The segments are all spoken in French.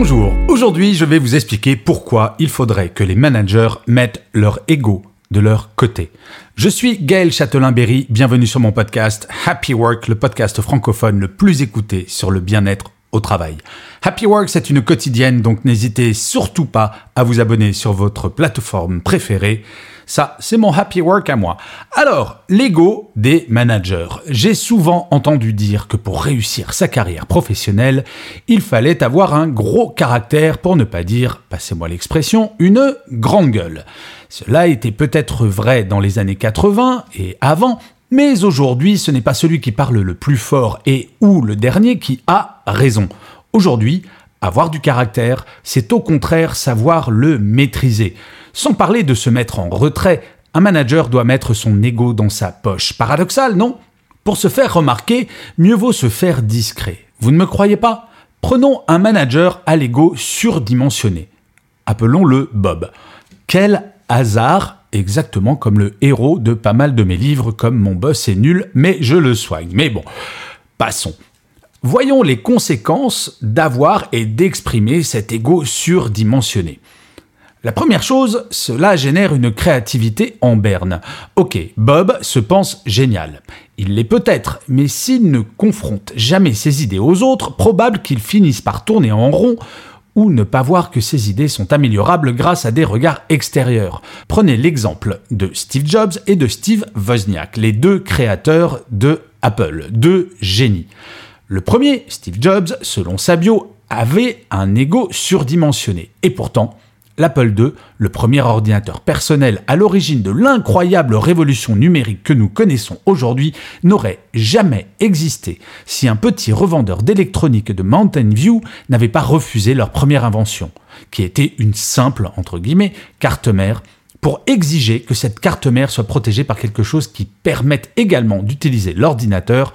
Bonjour, aujourd'hui je vais vous expliquer pourquoi il faudrait que les managers mettent leur ego de leur côté. Je suis Gaël Châtelain-Berry, bienvenue sur mon podcast Happy Work, le podcast francophone le plus écouté sur le bien-être au travail. Happy Work, c'est une quotidienne, donc n'hésitez surtout pas à vous abonner sur votre plateforme préférée. Ça, c'est mon happy work à moi. Alors, l'ego des managers. J'ai souvent entendu dire que pour réussir sa carrière professionnelle, il fallait avoir un gros caractère, pour ne pas dire, passez-moi l'expression, une grande gueule. Cela était peut-être vrai dans les années 80 et avant, mais aujourd'hui, ce n'est pas celui qui parle le plus fort et ou le dernier qui a raison. Aujourd'hui, avoir du caractère, c'est au contraire savoir le maîtriser. Sans parler de se mettre en retrait, un manager doit mettre son ego dans sa poche. Paradoxal, non? Pour se faire remarquer, mieux vaut se faire discret. Vous ne me croyez pas? Prenons un manager à l'ego surdimensionné. Appelons-le Bob. Quel hasard, exactement comme le héros de pas mal de mes livres comme Mon boss est nul, mais je le soigne. Mais bon, passons. Voyons les conséquences d'avoir et d'exprimer cet ego surdimensionné. La première chose, cela génère une créativité en berne. Ok, Bob se pense génial. Il l'est peut-être, mais s'il ne confronte jamais ses idées aux autres, probable qu'il finisse par tourner en rond ou ne pas voir que ses idées sont améliorables grâce à des regards extérieurs. Prenez l'exemple de Steve Jobs et de Steve Wozniak, les deux créateurs de Apple, deux génies. Le premier, Steve Jobs, selon sa bio, avait un ego surdimensionné. Et pourtant, l'Apple II, le premier ordinateur personnel à l'origine de l'incroyable révolution numérique que nous connaissons aujourd'hui, n'aurait jamais existé si un petit revendeur d'électronique de Mountain View n'avait pas refusé leur première invention, qui était une simple, entre guillemets, carte mère, pour exiger que cette carte mère soit protégée par quelque chose qui permette également d'utiliser l'ordinateur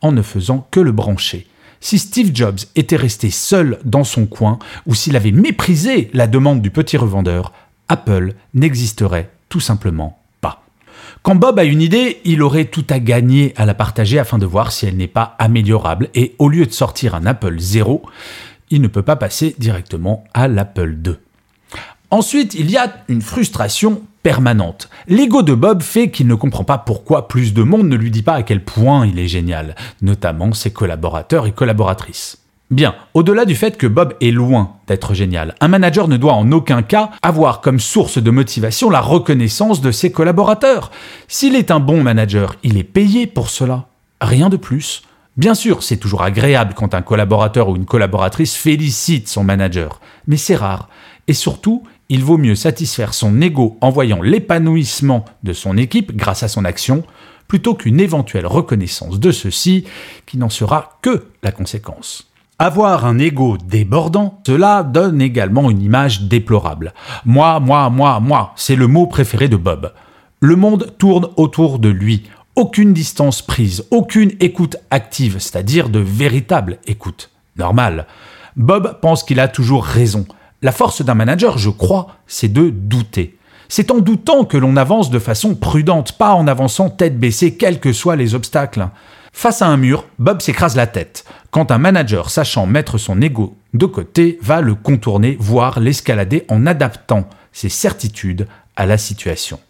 en ne faisant que le brancher. Si Steve Jobs était resté seul dans son coin, ou s'il avait méprisé la demande du petit revendeur, Apple n'existerait tout simplement pas. Quand Bob a une idée, il aurait tout à gagner à la partager afin de voir si elle n'est pas améliorable, et au lieu de sortir un Apple 0, il ne peut pas passer directement à l'Apple 2. Ensuite, il y a une frustration permanente. L'ego de Bob fait qu'il ne comprend pas pourquoi plus de monde ne lui dit pas à quel point il est génial, notamment ses collaborateurs et collaboratrices. Bien, au-delà du fait que Bob est loin d'être génial, un manager ne doit en aucun cas avoir comme source de motivation la reconnaissance de ses collaborateurs. S'il est un bon manager, il est payé pour cela. Rien de plus. Bien sûr, c'est toujours agréable quand un collaborateur ou une collaboratrice félicite son manager, mais c'est rare. Et surtout, il vaut mieux satisfaire son ego en voyant l'épanouissement de son équipe grâce à son action, plutôt qu'une éventuelle reconnaissance de ceci qui n'en sera que la conséquence. Avoir un ego débordant, cela donne également une image déplorable. Moi, moi, moi, moi, c'est le mot préféré de Bob. Le monde tourne autour de lui. Aucune distance prise, aucune écoute active, c'est-à-dire de véritable écoute. Normal. Bob pense qu'il a toujours raison. La force d'un manager, je crois, c'est de douter. C'est en doutant que l'on avance de façon prudente, pas en avançant tête baissée, quels que soient les obstacles. Face à un mur, Bob s'écrase la tête. Quand un manager sachant mettre son ego de côté va le contourner, voire l'escalader en adaptant ses certitudes à la situation.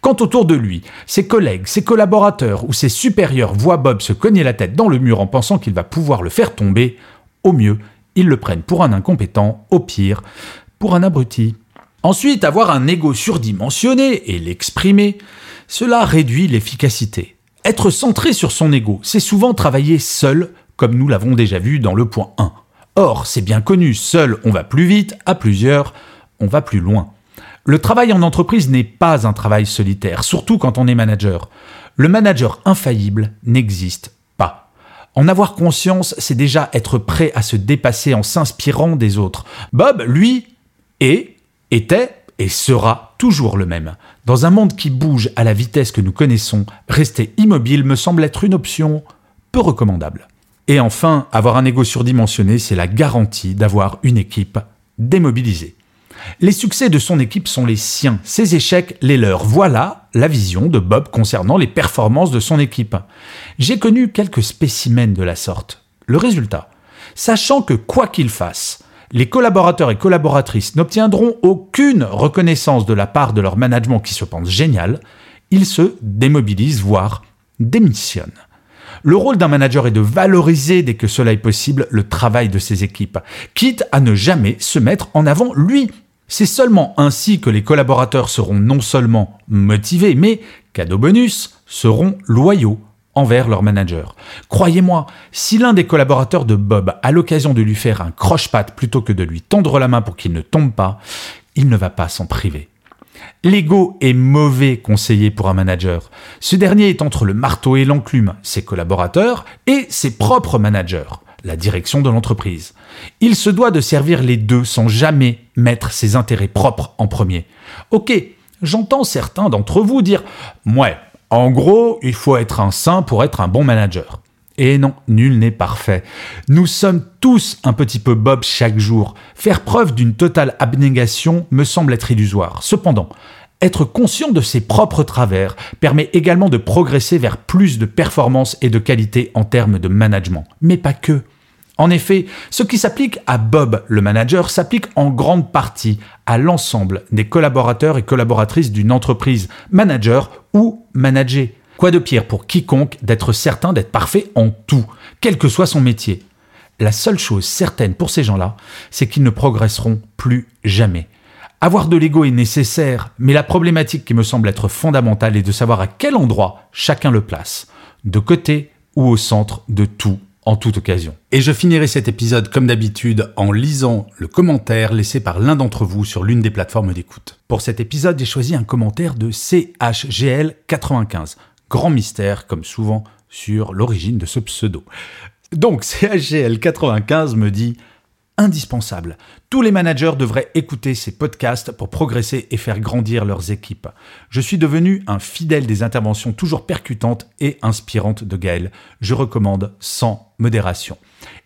Quand autour de lui, ses collègues, ses collaborateurs ou ses supérieurs voient Bob se cogner la tête dans le mur en pensant qu'il va pouvoir le faire tomber, au mieux, ils le prennent pour un incompétent, au pire, pour un abruti. Ensuite, avoir un ego surdimensionné et l'exprimer, cela réduit l'efficacité. Être centré sur son ego, c'est souvent travailler seul, comme nous l'avons déjà vu dans le point 1. Or, c'est bien connu, seul on va plus vite, à plusieurs, on va plus loin. Le travail en entreprise n'est pas un travail solitaire, surtout quand on est manager. Le manager infaillible n'existe. En avoir conscience, c'est déjà être prêt à se dépasser en s'inspirant des autres. Bob, lui, est, était et sera toujours le même. Dans un monde qui bouge à la vitesse que nous connaissons, rester immobile me semble être une option peu recommandable. Et enfin, avoir un ego surdimensionné, c'est la garantie d'avoir une équipe démobilisée. Les succès de son équipe sont les siens, ses échecs les leurs. Voilà la vision de Bob concernant les performances de son équipe. J'ai connu quelques spécimens de la sorte. Le résultat, sachant que quoi qu'il fasse, les collaborateurs et collaboratrices n'obtiendront aucune reconnaissance de la part de leur management qui se pense génial, ils se démobilisent, voire démissionnent. Le rôle d'un manager est de valoriser dès que cela est possible le travail de ses équipes, quitte à ne jamais se mettre en avant lui. C'est seulement ainsi que les collaborateurs seront non seulement motivés, mais, cadeau bonus, seront loyaux envers leur manager. Croyez-moi, si l'un des collaborateurs de Bob a l'occasion de lui faire un croche-patte plutôt que de lui tendre la main pour qu'il ne tombe pas, il ne va pas s'en priver. L'ego est mauvais conseiller pour un manager. Ce dernier est entre le marteau et l'enclume, ses collaborateurs et ses propres managers, la direction de l'entreprise. Il se doit de servir les deux sans jamais mettre ses intérêts propres en premier. Ok, j'entends certains d'entre vous dire Ouais, en gros, il faut être un saint pour être un bon manager. Et non, nul n'est parfait. Nous sommes tous un petit peu Bob chaque jour. Faire preuve d'une totale abnégation me semble être illusoire. Cependant, être conscient de ses propres travers permet également de progresser vers plus de performance et de qualité en termes de management. Mais pas que. En effet, ce qui s'applique à Bob le manager s'applique en grande partie à l'ensemble des collaborateurs et collaboratrices d'une entreprise, manager ou manager. Quoi de pire pour quiconque d'être certain d'être parfait en tout, quel que soit son métier? La seule chose certaine pour ces gens-là, c'est qu'ils ne progresseront plus jamais. Avoir de l'ego est nécessaire, mais la problématique qui me semble être fondamentale est de savoir à quel endroit chacun le place, de côté ou au centre de tout en toute occasion. Et je finirai cet épisode comme d'habitude en lisant le commentaire laissé par l'un d'entre vous sur l'une des plateformes d'écoute. Pour cet épisode, j'ai choisi un commentaire de CHGL95. Grand mystère, comme souvent, sur l'origine de ce pseudo. Donc, CHGL95 me dit indispensable. Tous les managers devraient écouter ces podcasts pour progresser et faire grandir leurs équipes. Je suis devenu un fidèle des interventions toujours percutantes et inspirantes de Gaël. Je recommande sans modération.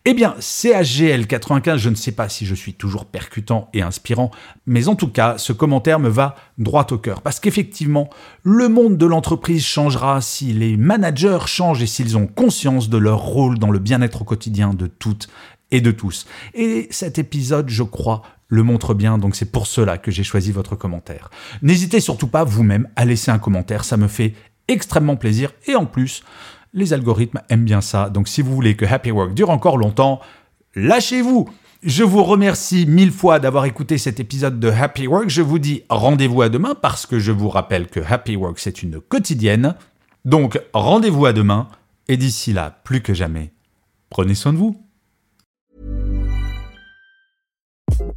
Eh bien, CHGL 95, je ne sais pas si je suis toujours percutant et inspirant, mais en tout cas, ce commentaire me va droit au cœur. Parce qu'effectivement, le monde de l'entreprise changera si les managers changent et s'ils ont conscience de leur rôle dans le bien-être au quotidien de toutes et de tous. Et cet épisode, je crois, le montre bien, donc c'est pour cela que j'ai choisi votre commentaire. N'hésitez surtout pas vous-même à laisser un commentaire, ça me fait extrêmement plaisir et en plus, les algorithmes aiment bien ça. Donc si vous voulez que Happy Work dure encore longtemps, lâchez-vous. Je vous remercie mille fois d'avoir écouté cet épisode de Happy Work. Je vous dis rendez-vous à demain parce que je vous rappelle que Happy Work c'est une quotidienne. Donc rendez-vous à demain et d'ici là, plus que jamais, prenez soin de vous.